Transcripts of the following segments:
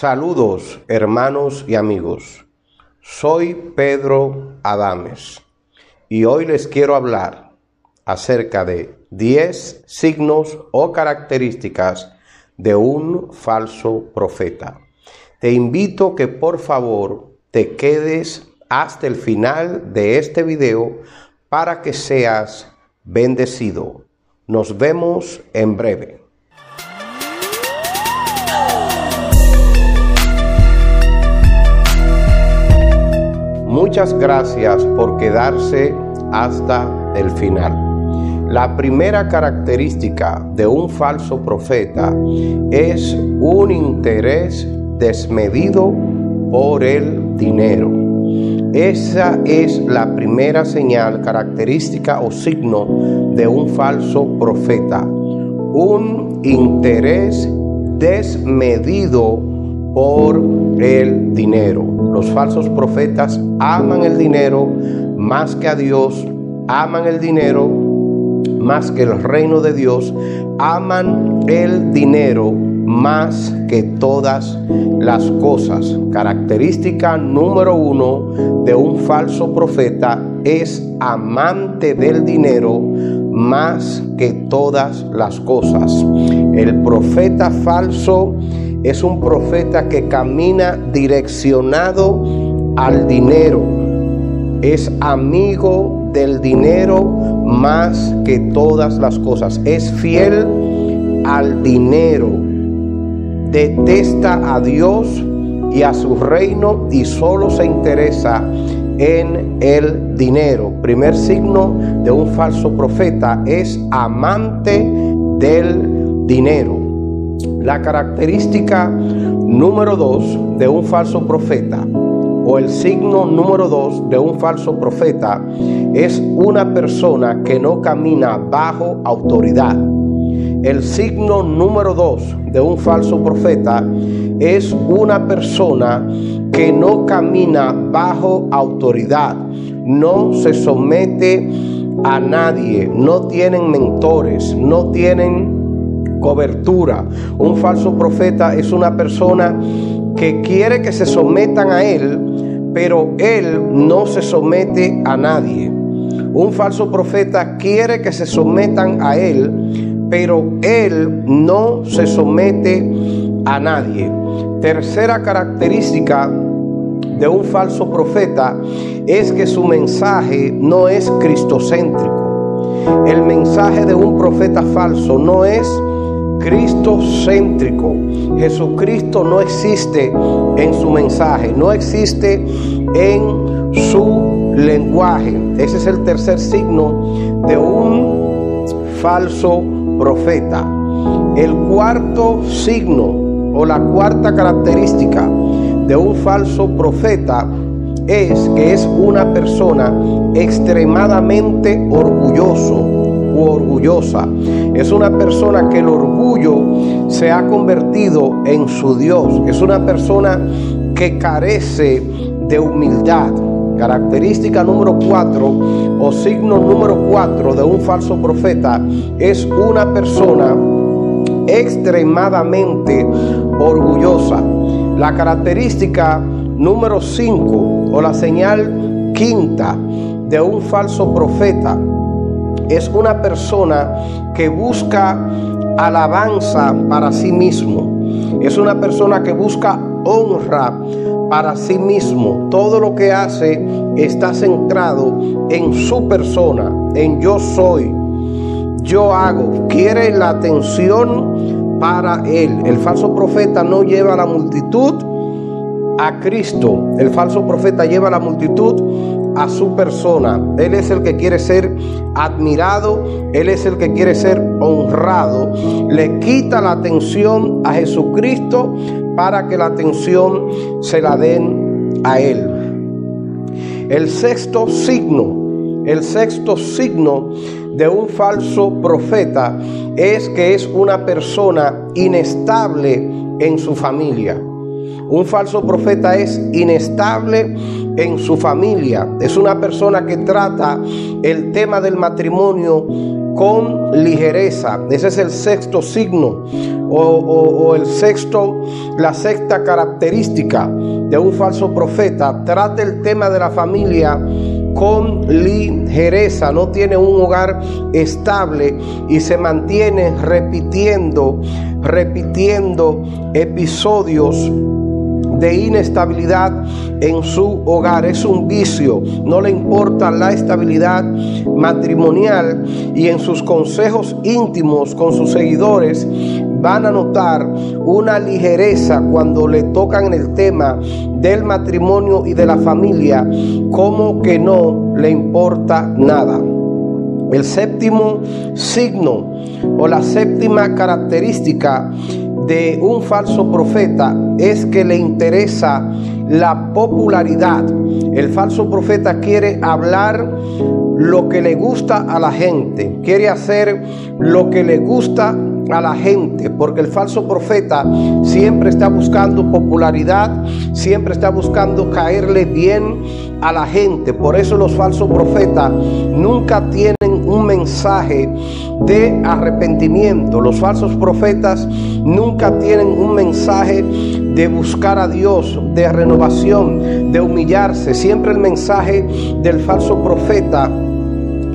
Saludos hermanos y amigos. Soy Pedro Adames y hoy les quiero hablar acerca de 10 signos o características de un falso profeta. Te invito que por favor te quedes hasta el final de este video para que seas bendecido. Nos vemos en breve. Muchas gracias por quedarse hasta el final. La primera característica de un falso profeta es un interés desmedido por el dinero. Esa es la primera señal, característica o signo de un falso profeta. Un interés desmedido por el dinero. Los falsos profetas aman el dinero más que a Dios, aman el dinero más que el reino de Dios, aman el dinero más que todas las cosas. Característica número uno de un falso profeta es amante del dinero más que todas las cosas. El profeta falso es un profeta que camina direccionado al dinero. Es amigo del dinero más que todas las cosas. Es fiel al dinero. Detesta a Dios y a su reino y solo se interesa en el dinero. Primer signo de un falso profeta es amante del dinero. La característica número dos de un falso profeta o el signo número dos de un falso profeta es una persona que no camina bajo autoridad. El signo número dos de un falso profeta es una persona que no camina bajo autoridad, no se somete a nadie, no tienen mentores, no tienen cobertura. Un falso profeta es una persona que quiere que se sometan a él, pero él no se somete a nadie. Un falso profeta quiere que se sometan a él, pero él no se somete a nadie. Tercera característica de un falso profeta es que su mensaje no es cristocéntrico. El mensaje de un profeta falso no es Cristo céntrico. Jesucristo no existe en su mensaje, no existe en su lenguaje. Ese es el tercer signo de un falso profeta. El cuarto signo o la cuarta característica de un falso profeta es que es una persona extremadamente orgulloso orgullosa. Es una persona que el orgullo se ha convertido en su Dios. Es una persona que carece de humildad. Característica número cuatro o signo número cuatro de un falso profeta es una persona extremadamente orgullosa. La característica número cinco o la señal quinta de un falso profeta es una persona que busca alabanza para sí mismo. Es una persona que busca honra para sí mismo. Todo lo que hace está centrado en su persona, en yo soy, yo hago. Quiere la atención para él. El falso profeta no lleva a la multitud a Cristo. El falso profeta lleva a la multitud a su persona. Él es el que quiere ser admirado, Él es el que quiere ser honrado. Le quita la atención a Jesucristo para que la atención se la den a Él. El sexto signo, el sexto signo de un falso profeta es que es una persona inestable en su familia. Un falso profeta es inestable en su familia. Es una persona que trata el tema del matrimonio con ligereza. Ese es el sexto signo o, el sexto, la sexta característica de un falso profeta. Trata el tema de la familia con ligereza, no tiene un hogar estable y se mantiene repitiendo, repitiendo episodios de inestabilidad en su hogar. Es un vicio. No le importa la estabilidad matrimonial y en sus consejos íntimos con sus seguidores van a notar una ligereza cuando le tocan el tema del matrimonio y de la familia, como que no le importa nada. El séptimo signo o la séptima característica de un falso profeta es que le interesa la popularidad. El falso profeta quiere hablar lo que le gusta a la gente, quiere hacer lo que le gusta a la gente, porque el falso profeta siempre está buscando popularidad, siempre está buscando caerle bien a la gente. Por eso los falsos profetas nunca tienen un mensaje de arrepentimiento. Los falsos profetas nunca tienen un mensaje de buscar a Dios, de renovación, de humillarse. Siempre el mensaje del falso profeta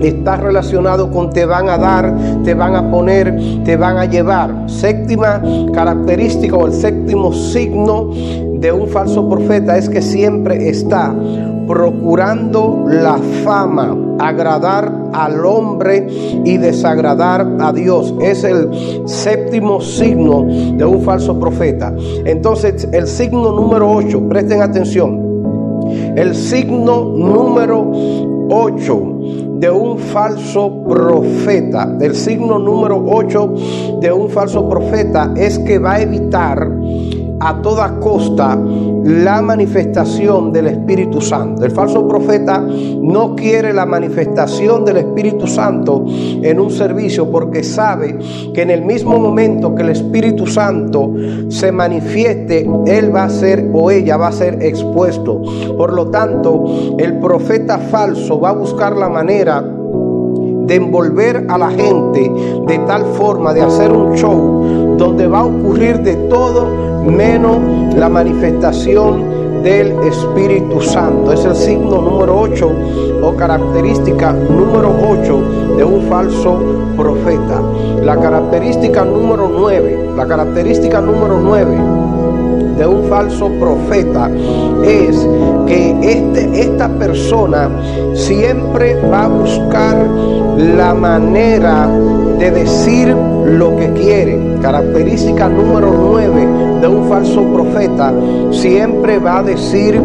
está relacionado con te van a dar, te van a poner, te van a llevar. Séptima característica o el séptimo signo de un falso profeta es que siempre está procurando la fama, agradar al hombre y desagradar a Dios. Es el séptimo signo de un falso profeta. Entonces, el signo número 8, presten atención. El signo número 8 de un falso profeta, el signo número 8 de un falso profeta es que va a evitar a toda costa la manifestación del Espíritu Santo. El falso profeta no quiere la manifestación del Espíritu Santo en un servicio porque sabe que en el mismo momento que el Espíritu Santo se manifieste, él va a ser o ella va a ser expuesto. Por lo tanto, el profeta falso va a buscar la manera de envolver a la gente de tal forma de hacer un show donde va a ocurrir de todo menos la manifestación del Espíritu Santo. Es el signo número 8 o característica número 8 de un falso profeta. La característica número 9, la característica número 9 de un falso profeta es que este, esta persona siempre va a buscar la manera de decir lo que quiere. Característica número 9 de un falso profeta, siempre va a decir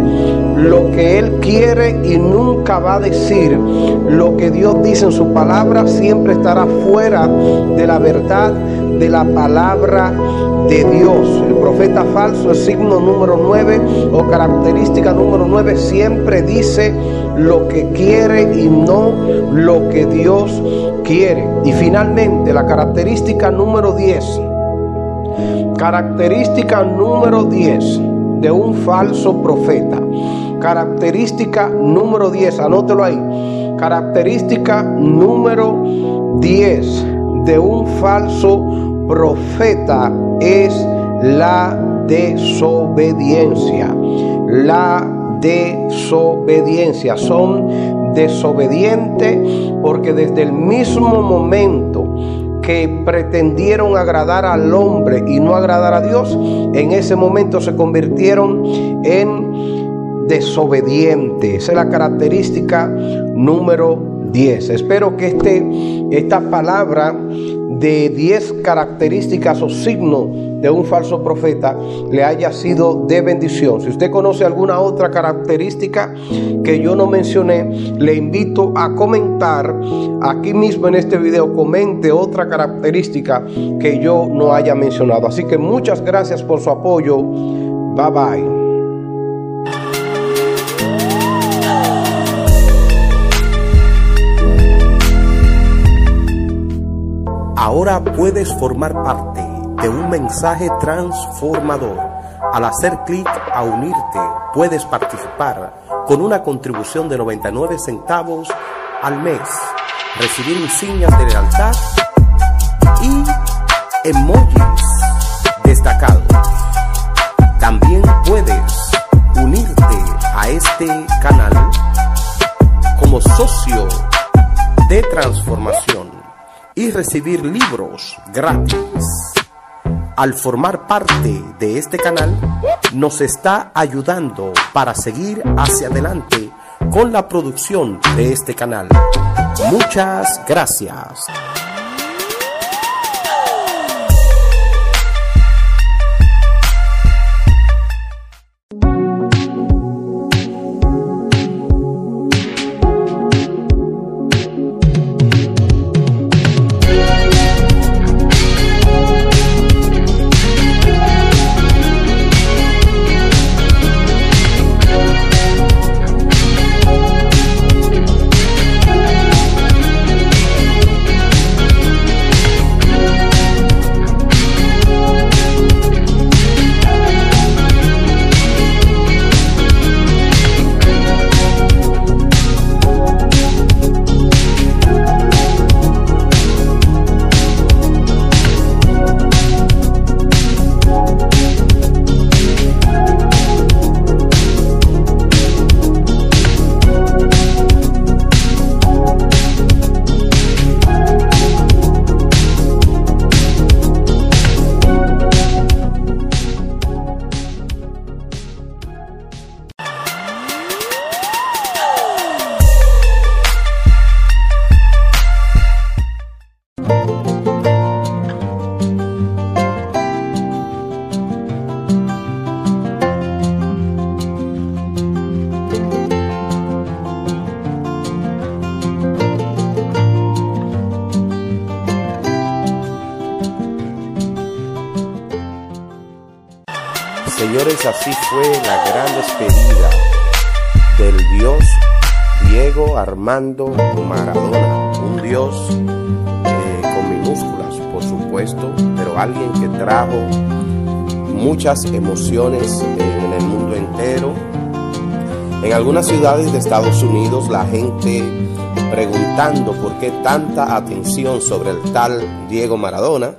lo que él quiere y nunca va a decir lo que Dios dice en su palabra, siempre estará fuera de la verdad de la palabra de Dios. El profeta falso, el signo número 9 o característica número 9, siempre dice lo que quiere y no lo que Dios quiere. Y finalmente, la característica número 10. Característica número 10 de un falso profeta. Característica número 10, anótelo ahí. Característica número 10 de un falso profeta es la desobediencia. La desobediencia. Son desobedientes porque desde el mismo momento que pretendieron agradar al hombre y no agradar a Dios, en ese momento se convirtieron en desobedientes. Esa es la característica número 10. Espero que este, esta palabra de 10 características o signos de un falso profeta le haya sido de bendición. Si usted conoce alguna otra característica que yo no mencioné, le invito a comentar aquí mismo en este video, comente otra característica que yo no haya mencionado. Así que muchas gracias por su apoyo. Bye bye. Ahora puedes formar parte de un mensaje transformador. Al hacer clic a unirte, puedes participar con una contribución de 99 centavos al mes, recibir insignias de lealtad y emojis destacados. También puedes unirte a este canal como socio de transformación y recibir libros gratis. Al formar parte de este canal, nos está ayudando para seguir hacia adelante con la producción de este canal. Muchas gracias. Así fue la gran despedida del Dios Diego Armando Maradona. Un Dios eh, con minúsculas, por supuesto, pero alguien que trajo muchas emociones en el mundo entero. En algunas ciudades de Estados Unidos la gente preguntando por qué tanta atención sobre el tal Diego Maradona